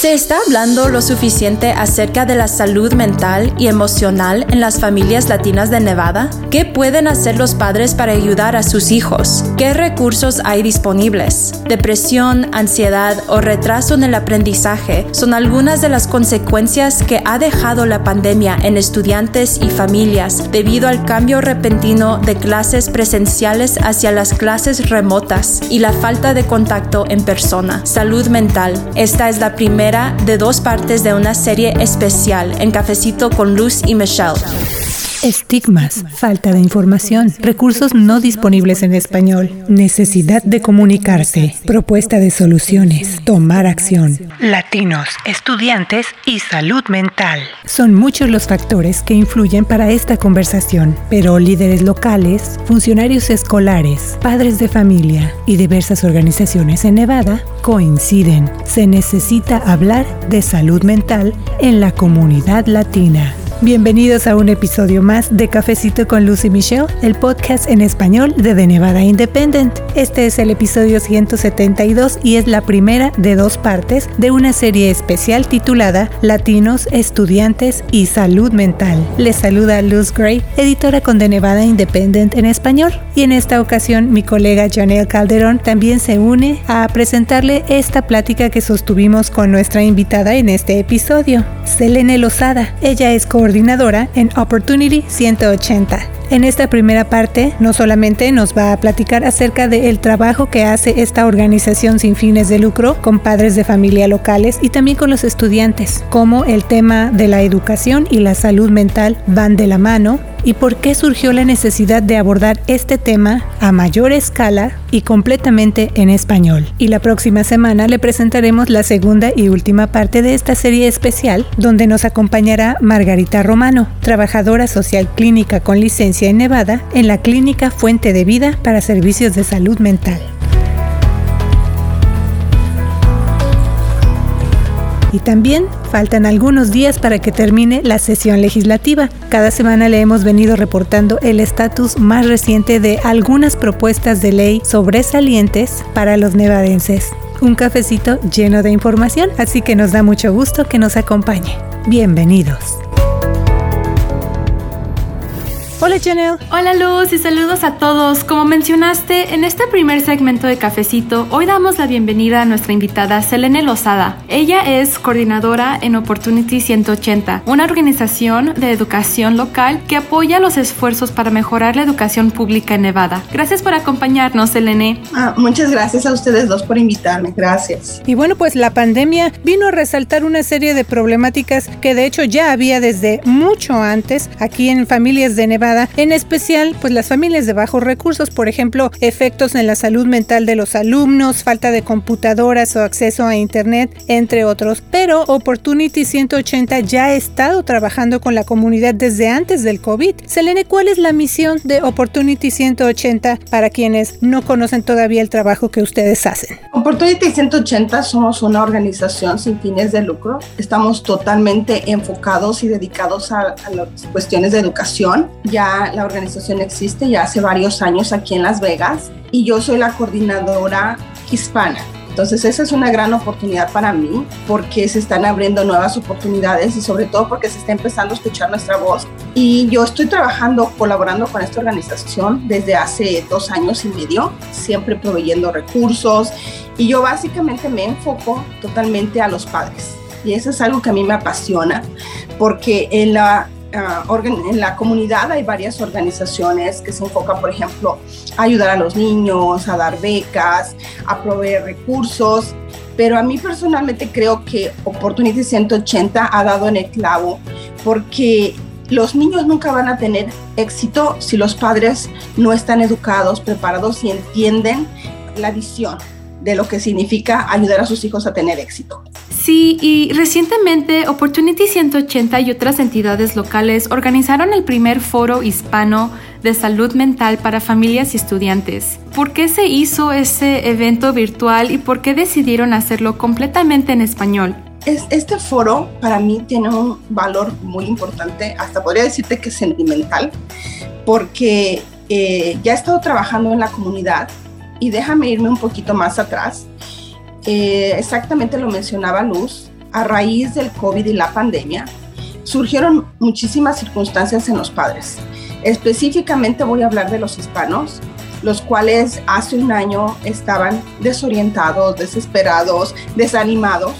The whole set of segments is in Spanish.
¿Se está hablando lo suficiente acerca de la salud mental y emocional en las familias latinas de Nevada? ¿Qué pueden hacer los padres para ayudar a sus hijos? ¿Qué recursos hay disponibles? Depresión, ansiedad o retraso en el aprendizaje son algunas de las consecuencias que ha dejado la pandemia en estudiantes y familias debido al cambio repentino de clases presenciales hacia las clases remotas y la falta de contacto en persona. Salud mental. Esta es la primera de dos partes de una serie especial en Cafecito con Luz y Michelle. Estigmas, falta de información, recursos no disponibles en español, necesidad de comunicarse, propuesta de soluciones, tomar acción. Latinos, estudiantes y salud mental. Son muchos los factores que influyen para esta conversación, pero líderes locales, funcionarios escolares, padres de familia y diversas organizaciones en Nevada coinciden. Se necesita hablar de salud mental en la comunidad latina. Bienvenidos a un episodio más de Cafecito con Lucy Michelle, el podcast en español de The Nevada Independent. Este es el episodio 172 y es la primera de dos partes de una serie especial titulada Latinos, Estudiantes y Salud Mental. Les saluda Luz Gray, editora con The Nevada Independent en español. Y en esta ocasión mi colega Janelle Calderón también se une a presentarle esta plática que sostuvimos con nuestra invitada en este episodio, Selene Lozada. Ella es coordinadora coordinadora en Opportunity 180. En esta primera parte no solamente nos va a platicar acerca del trabajo que hace esta organización sin fines de lucro con padres de familia locales y también con los estudiantes, cómo el tema de la educación y la salud mental van de la mano, y por qué surgió la necesidad de abordar este tema a mayor escala y completamente en español. Y la próxima semana le presentaremos la segunda y última parte de esta serie especial donde nos acompañará Margarita Romano, trabajadora social clínica con licencia en Nevada en la Clínica Fuente de Vida para Servicios de Salud Mental. Y también faltan algunos días para que termine la sesión legislativa. Cada semana le hemos venido reportando el estatus más reciente de algunas propuestas de ley sobresalientes para los nevadenses. Un cafecito lleno de información, así que nos da mucho gusto que nos acompañe. Bienvenidos. Hola Janelle. Hola Luz y saludos a todos. Como mencionaste, en este primer segmento de Cafecito, hoy damos la bienvenida a nuestra invitada Selene Lozada. Ella es coordinadora en Opportunity 180, una organización de educación local que apoya los esfuerzos para mejorar la educación pública en Nevada. Gracias por acompañarnos, Selene. Ah, muchas gracias a ustedes dos por invitarme. Gracias. Y bueno, pues la pandemia vino a resaltar una serie de problemáticas que de hecho ya había desde mucho antes aquí en familias de Nevada en especial pues las familias de bajos recursos, por ejemplo, efectos en la salud mental de los alumnos, falta de computadoras o acceso a internet, entre otros. Pero Opportunity 180 ya ha estado trabajando con la comunidad desde antes del COVID. Selene, ¿cuál es la misión de Opportunity 180 para quienes no conocen todavía el trabajo que ustedes hacen? Opportunity 180 somos una organización sin fines de lucro. Estamos totalmente enfocados y dedicados a, a las cuestiones de educación. Ya la organización existe ya hace varios años aquí en Las Vegas y yo soy la coordinadora hispana. Entonces esa es una gran oportunidad para mí porque se están abriendo nuevas oportunidades y sobre todo porque se está empezando a escuchar nuestra voz. Y yo estoy trabajando, colaborando con esta organización desde hace dos años y medio, siempre proveyendo recursos y yo básicamente me enfoco totalmente a los padres. Y eso es algo que a mí me apasiona porque en la Ah, en la comunidad hay varias organizaciones que se enfocan, por ejemplo, a ayudar a los niños, a dar becas, a proveer recursos, pero a mí personalmente creo que Opportunity 180 ha dado en el clavo porque los niños nunca van a tener éxito si los padres no están educados, preparados y entienden la visión de lo que significa ayudar a sus hijos a tener éxito. Sí, y recientemente Opportunity 180 y otras entidades locales organizaron el primer foro hispano de salud mental para familias y estudiantes. ¿Por qué se hizo ese evento virtual y por qué decidieron hacerlo completamente en español? Este foro para mí tiene un valor muy importante, hasta podría decirte que sentimental, porque eh, ya he estado trabajando en la comunidad y déjame irme un poquito más atrás. Eh, exactamente lo mencionaba Luz. a raíz del COVID y la pandemia, surgieron muchísimas circunstancias en los padres. Específicamente voy a hablar de los hispanos, los cuales hace un año estaban desorientados, desesperados, desanimados,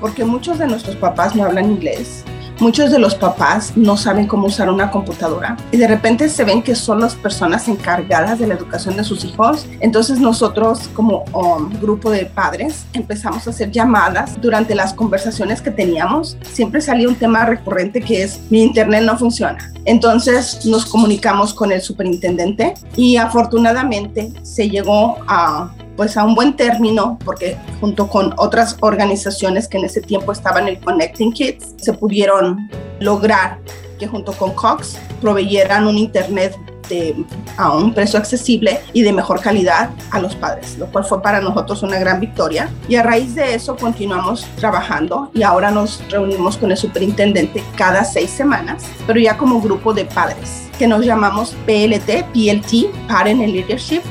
porque muchos de nuestros papás no hablan inglés Muchos de los papás no saben cómo usar una computadora y de repente se ven que son las personas encargadas de la educación de sus hijos. Entonces nosotros como um, grupo de padres empezamos a hacer llamadas durante las conversaciones que teníamos. Siempre salía un tema recurrente que es mi internet no funciona. Entonces nos comunicamos con el superintendente y afortunadamente se llegó a pues a un buen término, porque junto con otras organizaciones que en ese tiempo estaban en Connecting Kids, se pudieron lograr que junto con Cox proveyeran un Internet de, a un precio accesible y de mejor calidad a los padres, lo cual fue para nosotros una gran victoria. Y a raíz de eso continuamos trabajando y ahora nos reunimos con el superintendente cada seis semanas, pero ya como grupo de padres que nos llamamos PLT, PLT, Parent and Leadership,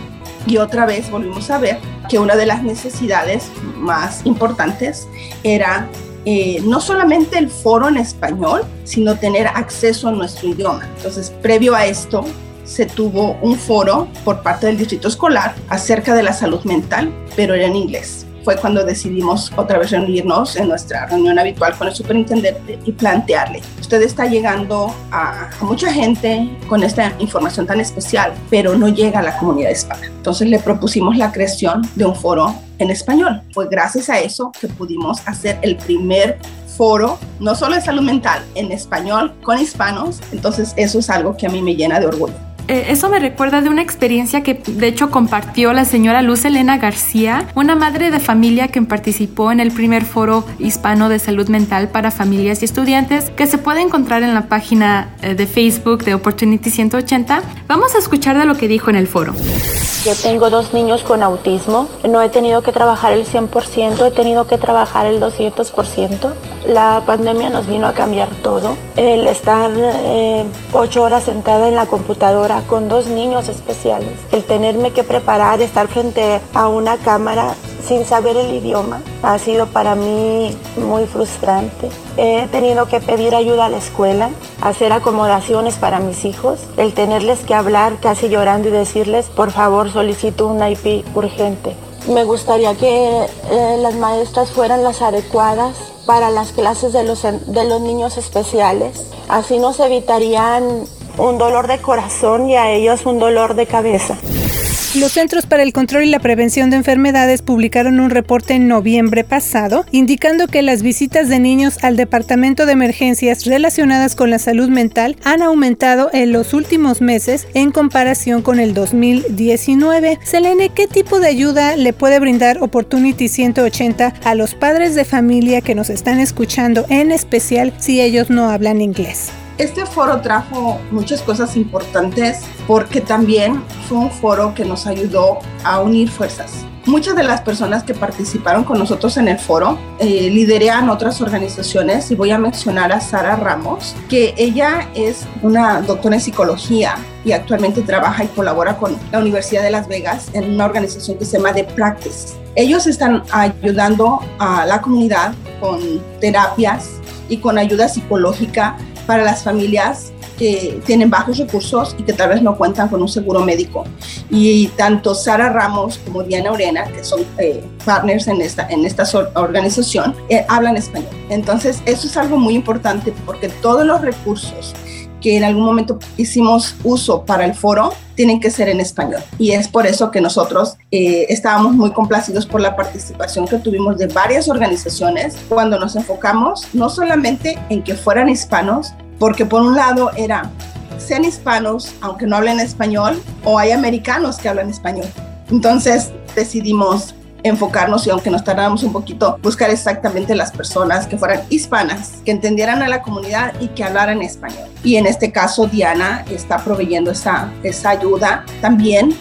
y otra vez volvimos a ver que una de las necesidades más importantes era eh, no solamente el foro en español, sino tener acceso a nuestro idioma. Entonces, previo a esto, se tuvo un foro por parte del distrito escolar acerca de la salud mental, pero era en inglés fue cuando decidimos otra vez reunirnos en nuestra reunión habitual con el superintendente y plantearle, usted está llegando a, mucha gente con esta información tan especial, pero no llega a la comunidad hispana. Entonces le propusimos la creación de un foro en español. Fue gracias a eso que pudimos hacer el primer foro, no solo de salud mental, en español con hispanos. Entonces eso es algo que a mí me llena de orgullo. Eh, eso me recuerda de una experiencia que de hecho compartió la señora Luz Elena García, una madre de familia que participó en el primer foro hispano de salud mental para familias y estudiantes que se puede encontrar en la página eh, de Facebook de Opportunity 180. Vamos a escuchar de lo que dijo en el foro. Yo tengo dos niños con autismo. No he tenido que trabajar el 100%, he tenido que trabajar el 200%. La pandemia nos vino a cambiar todo. El estar eh, ocho horas sentada en la computadora con dos niños especiales. El tenerme que preparar, estar frente a una cámara sin saber el idioma ha sido para mí muy frustrante. He tenido que pedir ayuda a la escuela, hacer acomodaciones para mis hijos, el tenerles que hablar casi llorando y decirles, por favor, solicito un IP urgente. Me gustaría que eh, las maestras fueran las adecuadas para las clases de los, de los niños especiales. Así nos evitarían un dolor de corazón y a ellos un dolor de cabeza. Los Centros para el Control y la Prevención de Enfermedades publicaron un reporte en noviembre pasado indicando que las visitas de niños al Departamento de Emergencias relacionadas con la salud mental han aumentado en los últimos meses en comparación con el 2019. Selene, ¿qué tipo de ayuda le puede brindar Opportunity 180 a los padres de familia que nos están escuchando, en especial si ellos no hablan inglés? Este foro trajo muchas cosas importantes porque también fue un foro que nos ayudó a unir fuerzas. Muchas de las personas que participaron con nosotros en el foro eh, otras organizaciones y voy a mencionar a Sara Ramos, que ella es una doctora en psicología y actualmente trabaja y colabora con la Universidad de Las Vegas en una organización que se llama The Practice. Ellos están ayudando a la comunidad con terapias y con ayuda psicológica para las familias que tienen bajos recursos y que tal vez no cuentan con un seguro médico. Y tanto Sara Ramos como Diana Orena, que son eh, partners en esta, en esta organización, eh, hablan español. Entonces, eso es algo muy importante porque todos los recursos que en algún momento hicimos uso para el foro tienen que ser en español. Y es por eso que nosotros eh, estábamos muy complacidos por la participación que tuvimos de varias organizaciones cuando nos enfocamos no solamente en que fueran hispanos, porque por un lado era, sean hispanos aunque no hablen español, o hay americanos que hablan español. Entonces decidimos enfocarnos y aunque nos tardamos un poquito, buscar exactamente las personas que fueran hispanas, que entendieran a la comunidad y que hablaran español. Y en este caso Diana está proveyendo esa, esa ayuda también.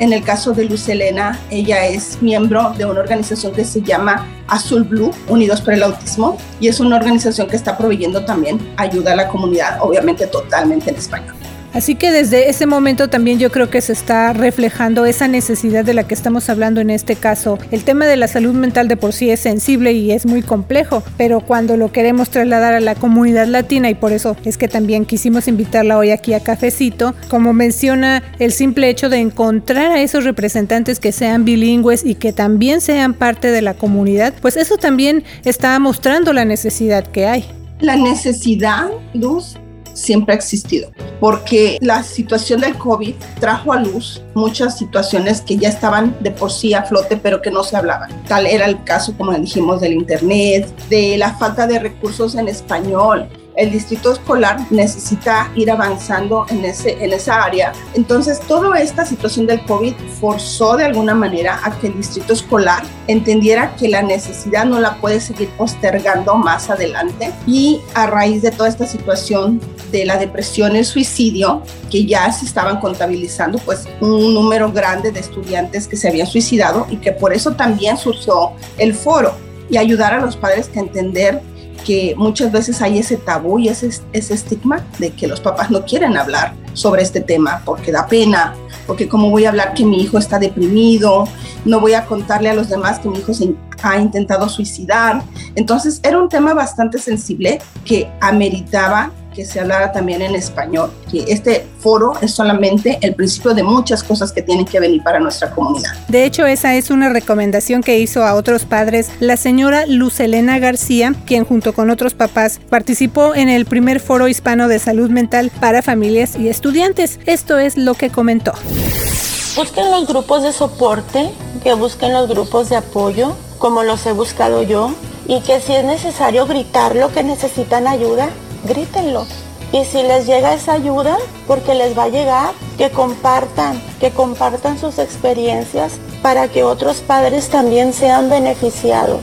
En el caso de Luz Elena, ella es miembro de una organización que se llama Azul Blue, Unidos por el Autismo, y es una organización que está proveyendo también ayuda a la comunidad, obviamente totalmente en español. Así que desde ese momento también yo creo que se está reflejando esa necesidad de la que estamos hablando en este caso. El tema de la salud mental de por sí es sensible y es muy complejo, pero cuando lo queremos trasladar a la comunidad latina y por eso es que también quisimos invitarla hoy aquí a Cafecito, como menciona el simple hecho de encontrar a esos representantes que sean bilingües y que también sean parte de la comunidad, pues eso también está mostrando la necesidad que hay. La necesidad, Luz, siempre ha existido, porque la situación del COVID trajo a luz muchas situaciones que ya estaban de por sí a flote, pero que no se hablaban. Tal era el caso, como dijimos, del Internet, de la falta de recursos en español, el distrito escolar necesita ir avanzando en, ese, en esa área. Entonces, toda esta situación del COVID forzó de alguna manera a que el distrito escolar entendiera que la necesidad no la puede seguir postergando más adelante y a raíz de toda esta situación de la depresión el suicidio, que ya se estaban contabilizando pues un número grande de estudiantes que se habían suicidado y que por eso también surgió el foro y ayudar a los padres a entender que muchas veces hay ese tabú y ese, ese estigma de que los papás no quieren hablar sobre este tema porque da pena, porque cómo voy a hablar que mi hijo está deprimido, no voy a contarle a los demás que mi hijo se ha intentado suicidar. Entonces era un tema bastante sensible que ameritaba que se hablara también en español, que este foro es solamente el principio de muchas cosas que tienen que venir para nuestra comunidad. De hecho, esa es una recomendación que hizo a otros padres la señora Lucelena García, quien junto con otros papás participó en el primer foro hispano de salud mental para familias y estudiantes. Esto es lo que comentó. Busquen los grupos de soporte, que busquen los grupos de apoyo, como los he buscado yo, y que si es necesario gritar lo que necesitan ayuda, grítenlo. Y si les llega esa ayuda, porque les va a llegar, que compartan, que compartan sus experiencias para que otros padres también sean beneficiados.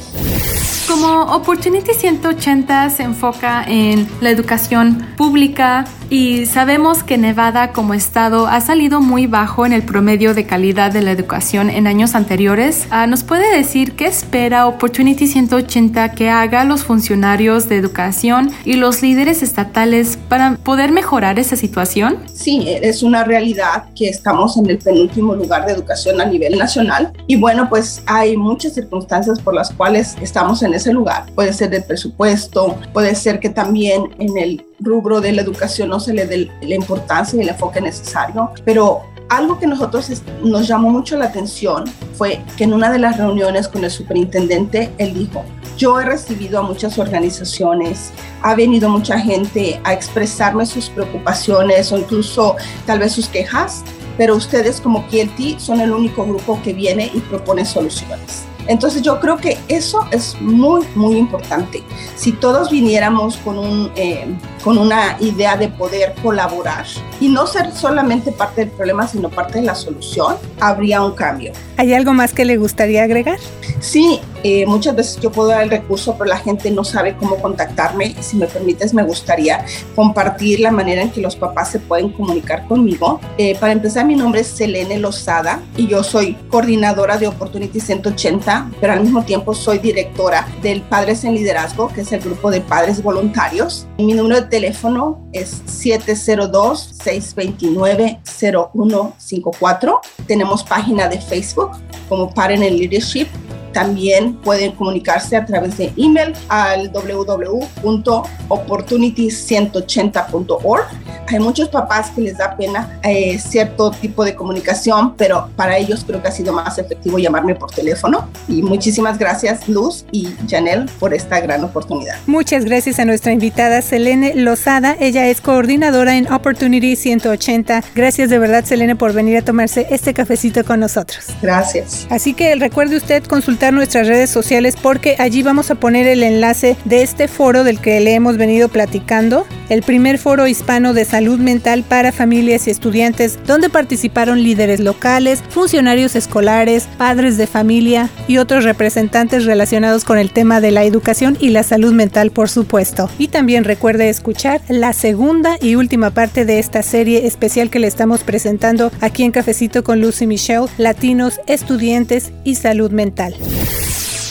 Como Opportunity 180 se enfoca en la educación pública y sabemos que Nevada como estado ha salido muy bajo en el promedio de calidad de la educación en años anteriores, ah, ¿nos puede decir qué espera Opportunity 180 que haga los funcionarios de educación y los líderes estatales para poder mejorar esa situación? Sí, es una realidad que estamos en el penúltimo lugar de educación a nivel nacional y bueno, pues hay muchas circunstancias por las cuales estamos en ese lugar. Puede ser el presupuesto, puede ser que también en el rubro de la educación no se le dé la importancia y el enfoque necesario, pero algo que nosotros nos llamó mucho la atención fue que en una de las reuniones con el superintendente, él dijo, yo he recibido a muchas organizaciones, ha venido mucha gente a expresarme sus preocupaciones o incluso tal vez sus quejas, pero ustedes como KLT son el único grupo que viene y propone soluciones. Entonces yo creo que eso es muy, muy importante. Si todos viniéramos con, un, eh, con una idea de poder colaborar y no ser solamente parte del problema, sino parte de la solución, habría un cambio. ¿Hay algo más que le gustaría agregar? Sí, eh, muchas veces yo puedo dar el recurso, pero la gente no sabe cómo contactarme. Si me permites, me gustaría compartir la manera en que los papás se pueden comunicar conmigo. Eh, para empezar, mi nombre es Selene Lozada y yo soy coordinadora de Opportunity 180, pero al mismo tiempo soy directora del Padres en Liderazgo, que es el grupo de padres voluntarios. Mi número de teléfono es 702-629-0154. Tenemos página de Facebook como Parent en Leadership también pueden comunicarse a través de email al www.opportunity180.org. Hay muchos papás que les da pena eh, cierto tipo de comunicación, pero para ellos creo que ha sido más efectivo llamarme por teléfono. Y muchísimas gracias Luz y Janelle por esta gran oportunidad. Muchas gracias a nuestra invitada Selene Lozada. Ella es coordinadora en Opportunity 180. Gracias de verdad Selene por venir a tomarse este cafecito con nosotros. Gracias. Así que recuerde usted consultar nuestras redes sociales porque allí vamos a poner el enlace de este foro del que le hemos venido platicando, el primer foro hispano de salud mental para familias y estudiantes, donde participaron líderes locales, funcionarios escolares, padres de familia y otros representantes relacionados con el tema de la educación y la salud mental, por supuesto. Y también recuerde escuchar la segunda y última parte de esta serie especial que le estamos presentando aquí en Cafecito con Lucy Michelle, Latinos, Estudiantes y Salud Mental.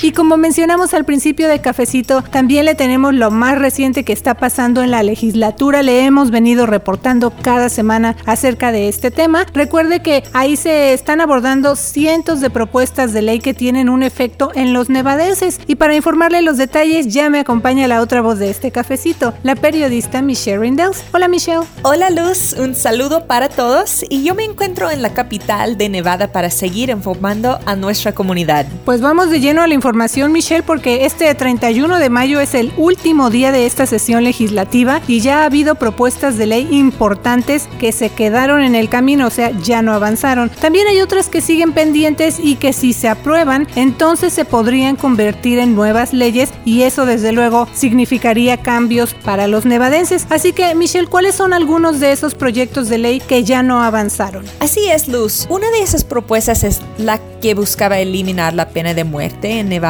Y como mencionamos al principio de Cafecito, también le tenemos lo más reciente que está pasando en la legislatura. Le hemos venido reportando cada semana acerca de este tema. Recuerde que ahí se están abordando cientos de propuestas de ley que tienen un efecto en los nevadenses. Y para informarle los detalles, ya me acompaña la otra voz de este cafecito, la periodista Michelle Rindels. Hola Michelle. Hola Luz, un saludo para todos y yo me encuentro en la capital de Nevada para seguir informando a nuestra comunidad. Pues vamos de lleno a la información Michelle porque este 31 de mayo es el último día de esta sesión legislativa y ya ha habido propuestas de ley importantes que se quedaron en el camino, o sea, ya no avanzaron. También hay otras que siguen pendientes y que si se aprueban, entonces se podrían convertir en nuevas leyes y eso desde luego significaría cambios para los nevadenses. Así que, Michelle, ¿cuáles son algunos de esos proyectos de ley que ya no avanzaron? Así es, Luz. Una de esas propuestas es la que buscaba eliminar la pena de muerte en Nevada.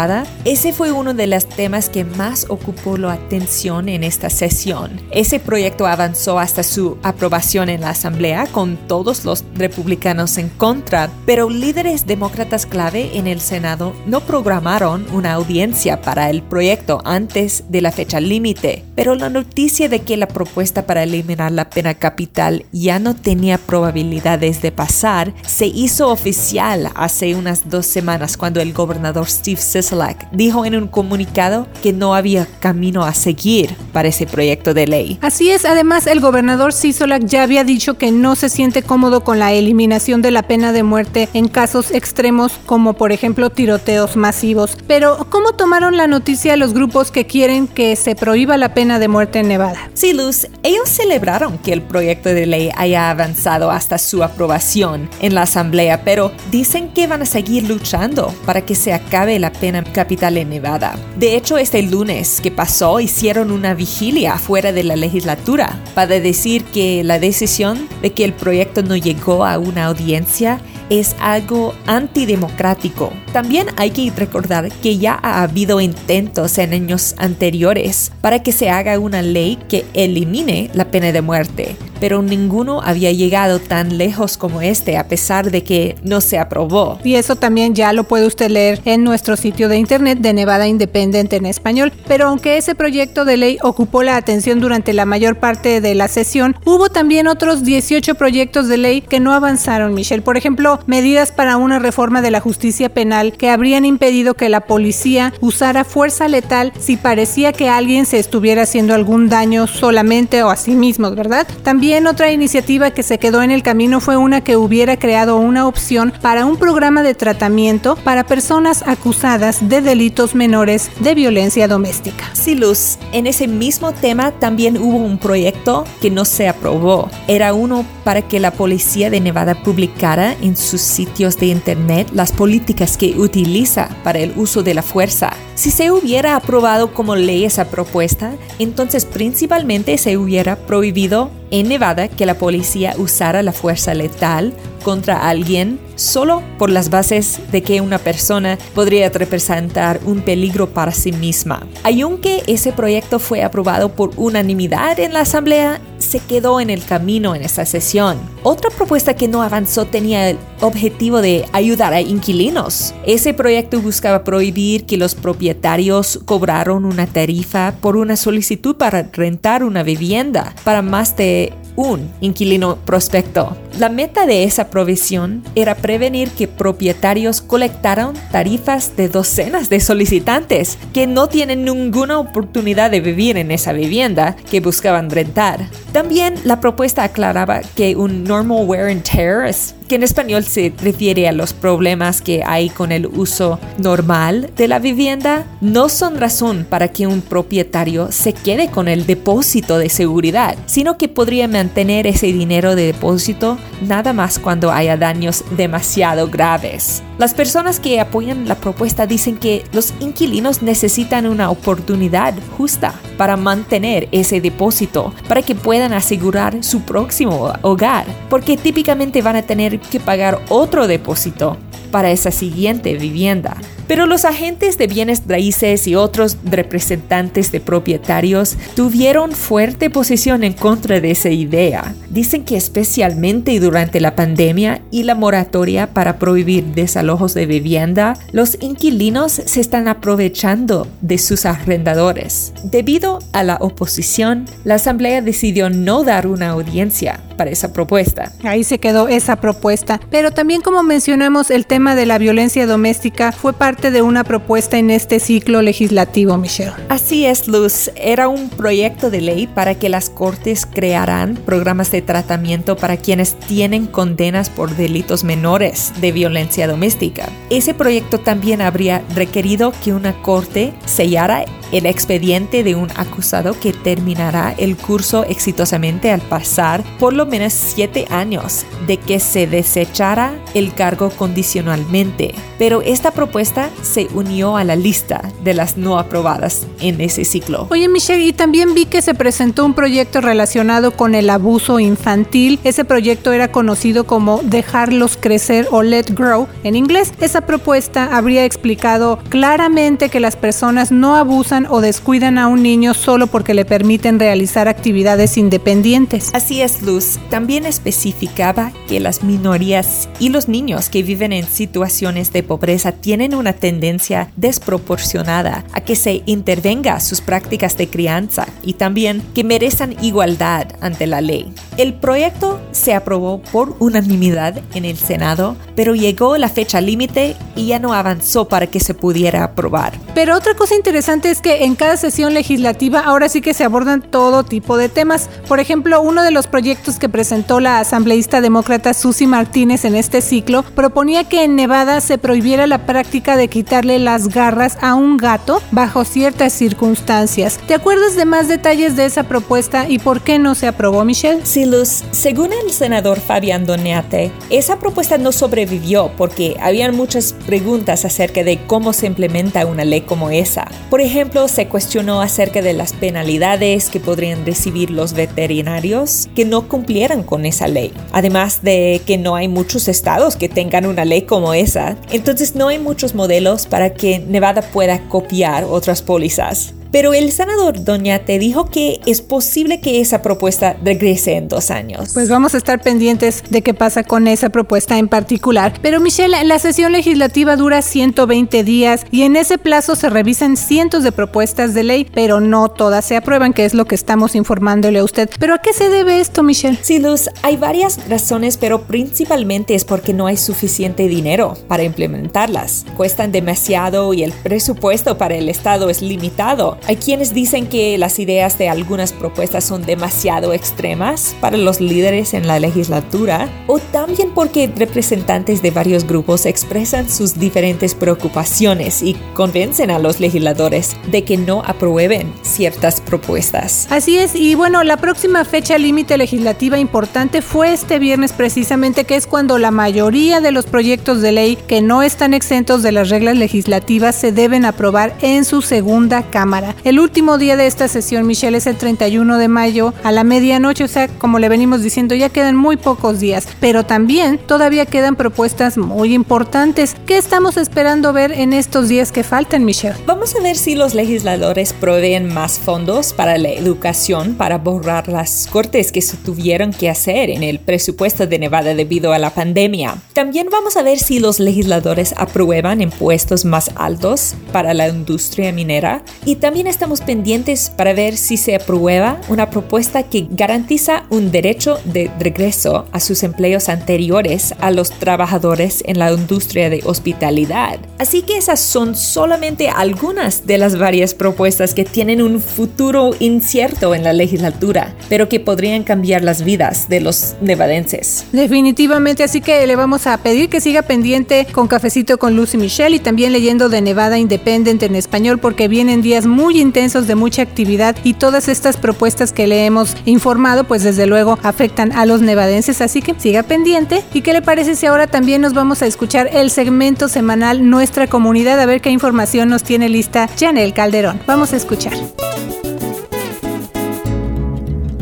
Ese fue uno de los temas que más ocupó la atención en esta sesión. Ese proyecto avanzó hasta su aprobación en la Asamblea con todos los republicanos en contra, pero líderes demócratas clave en el Senado no programaron una audiencia para el proyecto antes de la fecha límite. Pero la noticia de que la propuesta para eliminar la pena capital ya no tenía probabilidades de pasar se hizo oficial hace unas dos semanas cuando el gobernador Steve Sisolak dijo en un comunicado que no había camino a seguir para ese proyecto de ley. Así es, además el gobernador Sisolak ya había dicho que no se siente cómodo con la eliminación de la pena de muerte en casos extremos como por ejemplo tiroteos masivos. Pero ¿cómo tomaron la noticia los grupos que quieren que se prohíba la pena de muerte en Nevada? Sí, Luz, ellos celebraron que el proyecto de ley haya avanzado hasta su aprobación en la Asamblea, pero dicen que van a seguir luchando para que se acabe la pena capital en Nevada. De hecho, este lunes que pasó hicieron una vigilia fuera de la legislatura para decir que la decisión de que el proyecto no llegó a una audiencia es algo antidemocrático. También hay que recordar que ya ha habido intentos en años anteriores para que se haga una ley que elimine la pena de muerte, pero ninguno había llegado tan lejos como este a pesar de que no se aprobó. Y eso también ya lo puede usted leer en nuestro sitio de internet de Nevada Independent en español. Pero aunque ese proyecto de ley ocupó la atención durante la mayor parte de la sesión, hubo también otros 18 proyectos de ley que no avanzaron, Michelle. Por ejemplo, medidas para una reforma de la justicia penal que habrían impedido que la policía usara fuerza letal si parecía que alguien se estuviera haciendo algún daño solamente o a sí mismos, ¿verdad? También otra iniciativa que se quedó en el camino fue una que hubiera creado una opción para un programa de tratamiento para personas acusadas de delitos menores de violencia doméstica. Sí, Luz, en ese mismo tema también hubo un proyecto que no se aprobó. Era uno para que la policía de Nevada publicara en sus sitios de internet las políticas que utiliza para el uso de la fuerza. Si se hubiera aprobado como ley esa propuesta, entonces principalmente se hubiera prohibido en Nevada que la policía usara la fuerza letal contra alguien solo por las bases de que una persona podría representar un peligro para sí misma. Aunque ese proyecto fue aprobado por unanimidad en la Asamblea, se quedó en el camino en esta sesión. Otra propuesta que no avanzó tenía el objetivo de ayudar a inquilinos. Ese proyecto buscaba prohibir que los propietarios cobraron una tarifa por una solicitud para rentar una vivienda para más de un inquilino prospecto. La meta de esa provisión era prevenir que propietarios colectaran tarifas de docenas de solicitantes que no tienen ninguna oportunidad de vivir en esa vivienda que buscaban rentar. También la propuesta aclaraba que un normal wear and tear, que en español se refiere a los problemas que hay con el uso normal de la vivienda, no son razón para que un propietario se quede con el depósito de seguridad, sino que podría mantener ese dinero de depósito nada más cuando haya daños demasiado graves. Las personas que apoyan la propuesta dicen que los inquilinos necesitan una oportunidad justa para mantener ese depósito, para que puedan asegurar su próximo hogar, porque típicamente van a tener que pagar otro depósito para esa siguiente vivienda. Pero los agentes de bienes raíces y otros representantes de propietarios tuvieron fuerte posición en contra de esa idea. Dicen que especialmente durante la pandemia y la moratoria para prohibir desalojos de vivienda, los inquilinos se están aprovechando de sus arrendadores. Debido a la oposición, la Asamblea decidió no dar una audiencia para esa propuesta. Ahí se quedó esa propuesta. Pero también como mencionamos, el tema de la violencia doméstica fue parte de una propuesta en este ciclo legislativo, Michelle. Así es, Luz. Era un proyecto de ley para que las cortes crearan programas de tratamiento para quienes tienen condenas por delitos menores de violencia doméstica. Ese proyecto también habría requerido que una corte sellara el expediente de un acusado que terminará el curso exitosamente al pasar por lo menos siete años de que se desechara el cargo condicionalmente. Pero esta propuesta se unió a la lista de las no aprobadas en ese ciclo. Oye Michelle, y también vi que se presentó un proyecto relacionado con el abuso infantil. Ese proyecto era conocido como Dejarlos Crecer o Let Grow en inglés. Esa propuesta habría explicado claramente que las personas no abusan o descuidan a un niño solo porque le permiten realizar actividades independientes. Así es, Luz. También especificaba que las minorías y los niños que viven en situaciones de pobreza tienen una tendencia desproporcionada a que se intervenga sus prácticas de crianza y también que merecen igualdad ante la ley. El proyecto se aprobó por unanimidad en el Senado, pero llegó la fecha límite y ya no avanzó para que se pudiera aprobar. Pero otra cosa interesante es que en cada sesión legislativa ahora sí que se abordan todo tipo de temas. Por ejemplo, uno de los proyectos que presentó la asambleísta demócrata Susie Martínez en este ciclo proponía que en Nevada se prohibiera la práctica de quitarle las garras a un gato bajo ciertas circunstancias. ¿Te acuerdas de más detalles de esa propuesta y por qué no se aprobó, Michelle? Sí, Luz. Según el senador Fabián Doneate, esa propuesta no sobrevivió porque habían muchas preguntas acerca de cómo se implementa una ley como esa. Por ejemplo, se cuestionó acerca de las penalidades que podrían recibir los veterinarios que no cumplieran con esa ley. Además de que no hay muchos estados que tengan una ley como esa, entonces no hay muchos modelos para que Nevada pueda copiar otras pólizas. Pero el senador Doñate dijo que es posible que esa propuesta regrese en dos años. Pues vamos a estar pendientes de qué pasa con esa propuesta en particular. Pero Michelle, la sesión legislativa dura 120 días y en ese plazo se revisan cientos de propuestas de ley, pero no todas se aprueban, que es lo que estamos informándole a usted. ¿Pero a qué se debe esto, Michelle? Sí, Luz, hay varias razones, pero principalmente es porque no hay suficiente dinero para implementarlas. Cuestan demasiado y el presupuesto para el Estado es limitado. Hay quienes dicen que las ideas de algunas propuestas son demasiado extremas para los líderes en la legislatura o también porque representantes de varios grupos expresan sus diferentes preocupaciones y convencen a los legisladores de que no aprueben ciertas propuestas. Así es, y bueno, la próxima fecha límite legislativa importante fue este viernes precisamente, que es cuando la mayoría de los proyectos de ley que no están exentos de las reglas legislativas se deben aprobar en su segunda cámara. El último día de esta sesión, Michelle, es el 31 de mayo a la medianoche, o sea, como le venimos diciendo, ya quedan muy pocos días, pero también todavía quedan propuestas muy importantes. ¿Qué estamos esperando ver en estos días que faltan, Michelle? Vamos a ver si los legisladores proveen más fondos para la educación para borrar las cortes que se tuvieron que hacer en el presupuesto de Nevada debido a la pandemia. También vamos a ver si los legisladores aprueban impuestos más altos para la industria minera y también estamos pendientes para ver si se aprueba una propuesta que garantiza un derecho de regreso a sus empleos anteriores a los trabajadores en la industria de hospitalidad. Así que esas son solamente algunas de las varias propuestas que tienen un futuro incierto en la legislatura, pero que podrían cambiar las vidas de los nevadenses. Definitivamente, así que le vamos a pedir que siga pendiente con Cafecito con Lucy Michelle y también leyendo de Nevada Independent en español porque vienen días muy intensos de mucha actividad y todas estas propuestas que le hemos informado pues desde luego afectan a los nevadenses, así que siga pendiente. ¿Y qué le parece si ahora también nos vamos a escuchar el segmento semanal Nuestra Comunidad a ver qué información nos tiene lista Janel Calderón? Vamos a escuchar.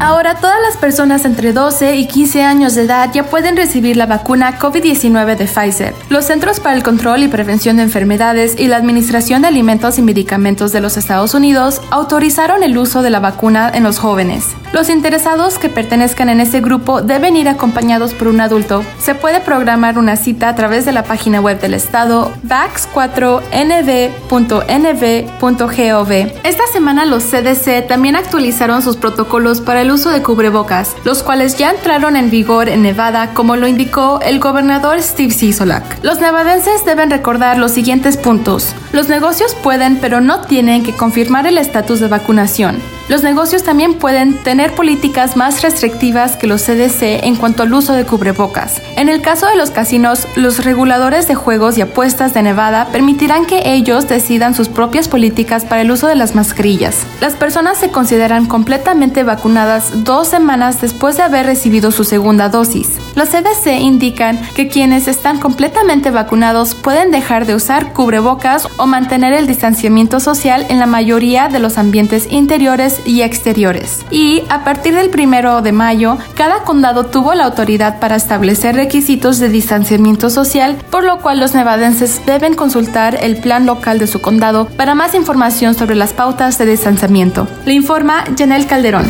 Ahora todas las personas entre 12 y 15 años de edad ya pueden recibir la vacuna COVID-19 de Pfizer. Los Centros para el Control y Prevención de Enfermedades y la Administración de Alimentos y Medicamentos de los Estados Unidos autorizaron el uso de la vacuna en los jóvenes. Los interesados que pertenezcan en este grupo deben ir acompañados por un adulto. Se puede programar una cita a través de la página web del estado vax4nv.nv.gov. Esta semana los CDC también actualizaron sus protocolos para el uso de cubrebocas, los cuales ya entraron en vigor en Nevada, como lo indicó el gobernador Steve Sisolak. Los nevadenses deben recordar los siguientes puntos. Los negocios pueden, pero no tienen que confirmar el estatus de vacunación. Los negocios también pueden tener políticas más restrictivas que los CDC en cuanto al uso de cubrebocas. En el caso de los casinos, los reguladores de juegos y apuestas de Nevada permitirán que ellos decidan sus propias políticas para el uso de las mascarillas. Las personas se consideran completamente vacunadas dos semanas después de haber recibido su segunda dosis. Los CDC indican que quienes están completamente vacunados pueden dejar de usar cubrebocas o mantener el distanciamiento social en la mayoría de los ambientes interiores y exteriores. Y a partir del primero de mayo, cada condado tuvo la autoridad para establecer requisitos de distanciamiento social, por lo cual los nevadenses deben consultar el plan local de su condado para más información sobre las pautas de distanciamiento. Le informa Janel Calderón.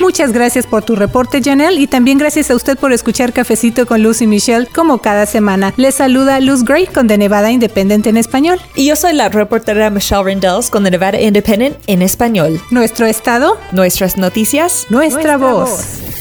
Muchas gracias por tu reporte, Janelle, y también gracias a usted por escuchar Cafecito con Luz y Michelle como cada semana. Les saluda Luz Gray con The Nevada Independent en español. Y yo soy la reportera Michelle Rendells con The Nevada Independent en español. Nuestro estado, nuestras noticias, nuestra, voz.